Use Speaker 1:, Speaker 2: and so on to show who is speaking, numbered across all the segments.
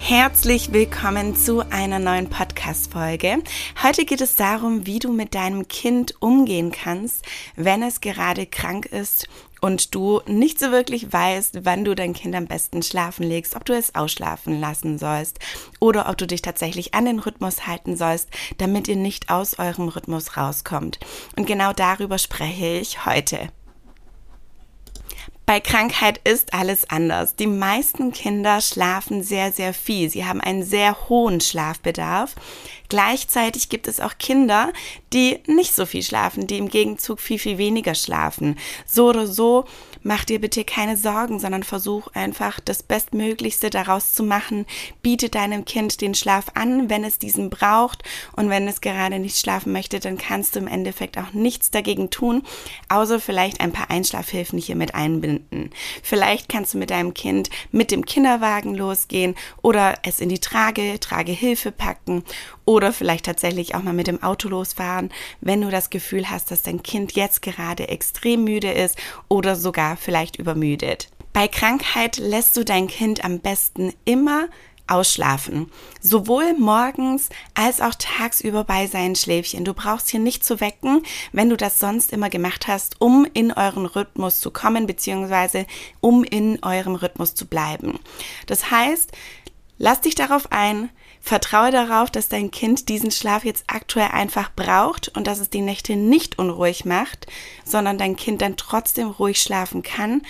Speaker 1: Herzlich willkommen zu einer neuen Podcast-Folge. Heute geht es darum, wie du mit deinem Kind umgehen kannst, wenn es gerade krank ist und du nicht so wirklich weißt, wann du dein Kind am besten schlafen legst, ob du es ausschlafen lassen sollst oder ob du dich tatsächlich an den Rhythmus halten sollst, damit ihr nicht aus eurem Rhythmus rauskommt. Und genau darüber spreche ich heute. Bei Krankheit ist alles anders. Die meisten Kinder schlafen sehr, sehr viel. Sie haben einen sehr hohen Schlafbedarf. Gleichzeitig gibt es auch Kinder, die nicht so viel schlafen, die im Gegenzug viel, viel weniger schlafen. So oder so mach dir bitte keine Sorgen, sondern versuch einfach das Bestmöglichste daraus zu machen. Biete deinem Kind den Schlaf an, wenn es diesen braucht und wenn es gerade nicht schlafen möchte, dann kannst du im Endeffekt auch nichts dagegen tun, außer vielleicht ein paar Einschlafhilfen hier mit einbinden. Vielleicht kannst du mit deinem Kind mit dem Kinderwagen losgehen oder es in die Trage, Tragehilfe packen oder vielleicht tatsächlich auch mal mit dem Auto losfahren, wenn du das Gefühl hast, dass dein Kind jetzt gerade extrem müde ist oder sogar vielleicht übermüdet. Bei Krankheit lässt du dein Kind am besten immer ausschlafen. Sowohl morgens als auch tagsüber bei seinen Schläfchen. Du brauchst hier nicht zu wecken, wenn du das sonst immer gemacht hast, um in euren Rhythmus zu kommen, beziehungsweise um in eurem Rhythmus zu bleiben. Das heißt, lass dich darauf ein, Vertraue darauf, dass dein Kind diesen Schlaf jetzt aktuell einfach braucht und dass es die Nächte nicht unruhig macht, sondern dein Kind dann trotzdem ruhig schlafen kann.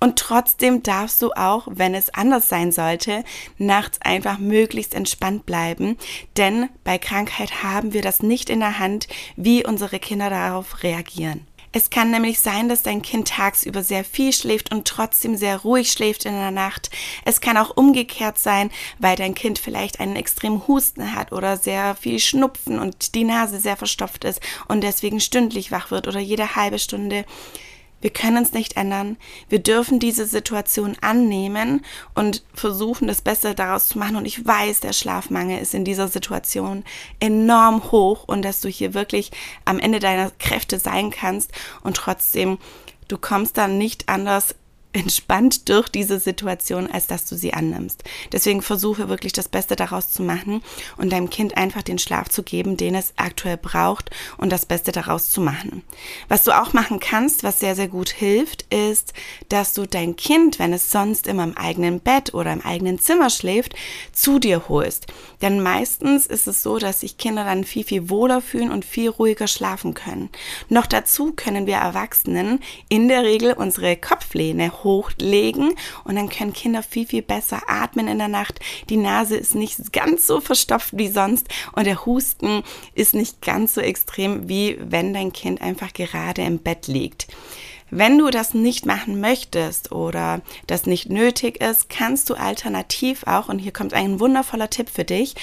Speaker 1: Und trotzdem darfst du auch, wenn es anders sein sollte, nachts einfach möglichst entspannt bleiben. Denn bei Krankheit haben wir das nicht in der Hand, wie unsere Kinder darauf reagieren. Es kann nämlich sein, dass dein Kind tagsüber sehr viel schläft und trotzdem sehr ruhig schläft in der Nacht. Es kann auch umgekehrt sein, weil dein Kind vielleicht einen extremen Husten hat oder sehr viel Schnupfen und die Nase sehr verstopft ist und deswegen stündlich wach wird oder jede halbe Stunde. Wir können es nicht ändern. Wir dürfen diese Situation annehmen und versuchen, das Beste daraus zu machen. Und ich weiß, der Schlafmangel ist in dieser Situation enorm hoch und dass du hier wirklich am Ende deiner Kräfte sein kannst und trotzdem du kommst dann nicht anders entspannt durch diese Situation, als dass du sie annimmst. Deswegen versuche wirklich das Beste daraus zu machen und deinem Kind einfach den Schlaf zu geben, den es aktuell braucht und das Beste daraus zu machen. Was du auch machen kannst, was sehr, sehr gut hilft, ist, dass du dein Kind, wenn es sonst immer im eigenen Bett oder im eigenen Zimmer schläft, zu dir holst. Denn meistens ist es so, dass sich Kinder dann viel, viel wohler fühlen und viel ruhiger schlafen können. Noch dazu können wir Erwachsenen in der Regel unsere Kopflehne hochlegen und dann können Kinder viel, viel besser atmen in der Nacht. Die Nase ist nicht ganz so verstopft wie sonst und der Husten ist nicht ganz so extrem, wie wenn dein Kind einfach gerade im Bett liegt. Wenn du das nicht machen möchtest oder das nicht nötig ist, kannst du alternativ auch, und hier kommt ein wundervoller Tipp für dich,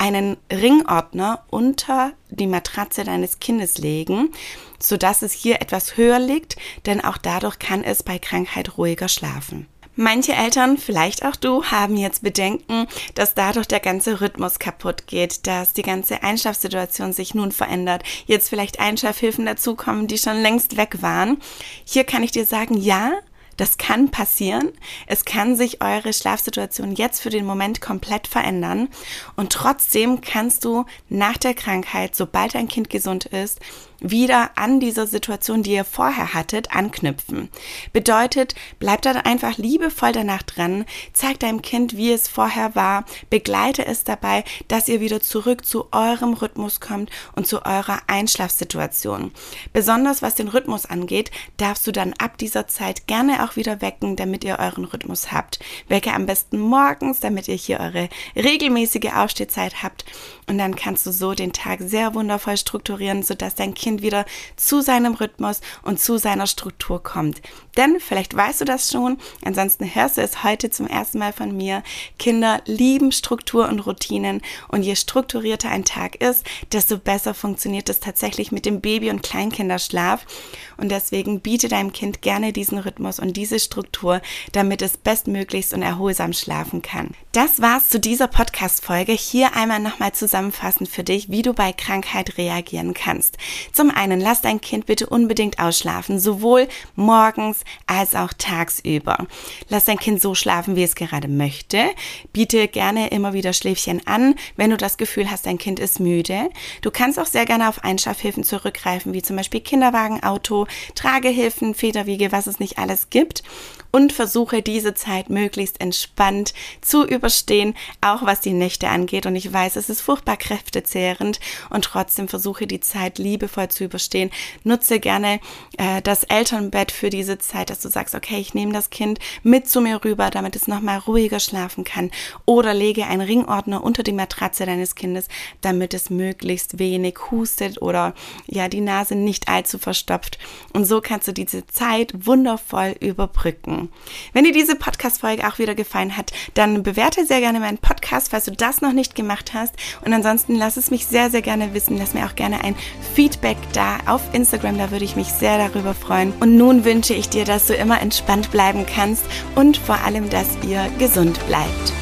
Speaker 1: einen Ringordner unter die Matratze deines Kindes legen, sodass es hier etwas höher liegt, denn auch dadurch kann es bei Krankheit ruhiger schlafen. Manche Eltern, vielleicht auch du, haben jetzt Bedenken, dass dadurch der ganze Rhythmus kaputt geht, dass die ganze Einschlafsituation sich nun verändert, jetzt vielleicht Einschlafhilfen dazukommen, die schon längst weg waren. Hier kann ich dir sagen, ja, das kann passieren. Es kann sich eure Schlafsituation jetzt für den Moment komplett verändern. Und trotzdem kannst du nach der Krankheit, sobald dein Kind gesund ist, wieder an dieser Situation, die ihr vorher hattet, anknüpfen. Bedeutet, bleibt da einfach liebevoll danach dran, zeigt deinem Kind, wie es vorher war, begleite es dabei, dass ihr wieder zurück zu eurem Rhythmus kommt und zu eurer Einschlafsituation. Besonders was den Rhythmus angeht, darfst du dann ab dieser Zeit gerne auch wieder wecken, damit ihr euren Rhythmus habt. Wecke am besten morgens, damit ihr hier eure regelmäßige Aufstehzeit habt und dann kannst du so den Tag sehr wundervoll strukturieren, sodass dein Kind Kind wieder zu seinem Rhythmus und zu seiner Struktur kommt. Denn vielleicht weißt du das schon, ansonsten hörst du es heute zum ersten Mal von mir. Kinder lieben Struktur und Routinen und je strukturierter ein Tag ist, desto besser funktioniert es tatsächlich mit dem Baby- und Kleinkinderschlaf. Und deswegen biete deinem Kind gerne diesen Rhythmus und diese Struktur, damit es bestmöglichst und erholsam schlafen kann. Das war's zu dieser Podcast-Folge. Hier einmal nochmal zusammenfassend für dich, wie du bei Krankheit reagieren kannst. Zum einen, lass dein Kind bitte unbedingt ausschlafen, sowohl morgens als auch tagsüber. Lass dein Kind so schlafen, wie es gerade möchte. Biete gerne immer wieder Schläfchen an, wenn du das Gefühl hast, dein Kind ist müde. Du kannst auch sehr gerne auf Einschlafhilfen zurückgreifen, wie zum Beispiel Kinderwagen, Auto, Tragehilfen, Federwiege, was es nicht alles gibt. Und versuche diese Zeit möglichst entspannt zu überstehen, auch was die Nächte angeht. Und ich weiß, es ist furchtbar kräftezehrend und trotzdem versuche die Zeit liebevoll zu überstehen. Nutze gerne äh, das Elternbett für diese Zeit, dass du sagst, okay, ich nehme das Kind mit zu mir rüber, damit es nochmal ruhiger schlafen kann. Oder lege einen Ringordner unter die Matratze deines Kindes, damit es möglichst wenig hustet oder ja, die Nase nicht allzu verstopft. Und so kannst du diese Zeit wundervoll überbrücken. Wenn dir diese Podcast-Folge auch wieder gefallen hat, dann bewerte sehr gerne meinen Podcast, falls du das noch nicht gemacht hast. Und ansonsten lass es mich sehr, sehr gerne wissen. Lass mir auch gerne ein Feedback da auf Instagram, da würde ich mich sehr darüber freuen. Und nun wünsche ich dir, dass du immer entspannt bleiben kannst und vor allem, dass ihr gesund bleibt.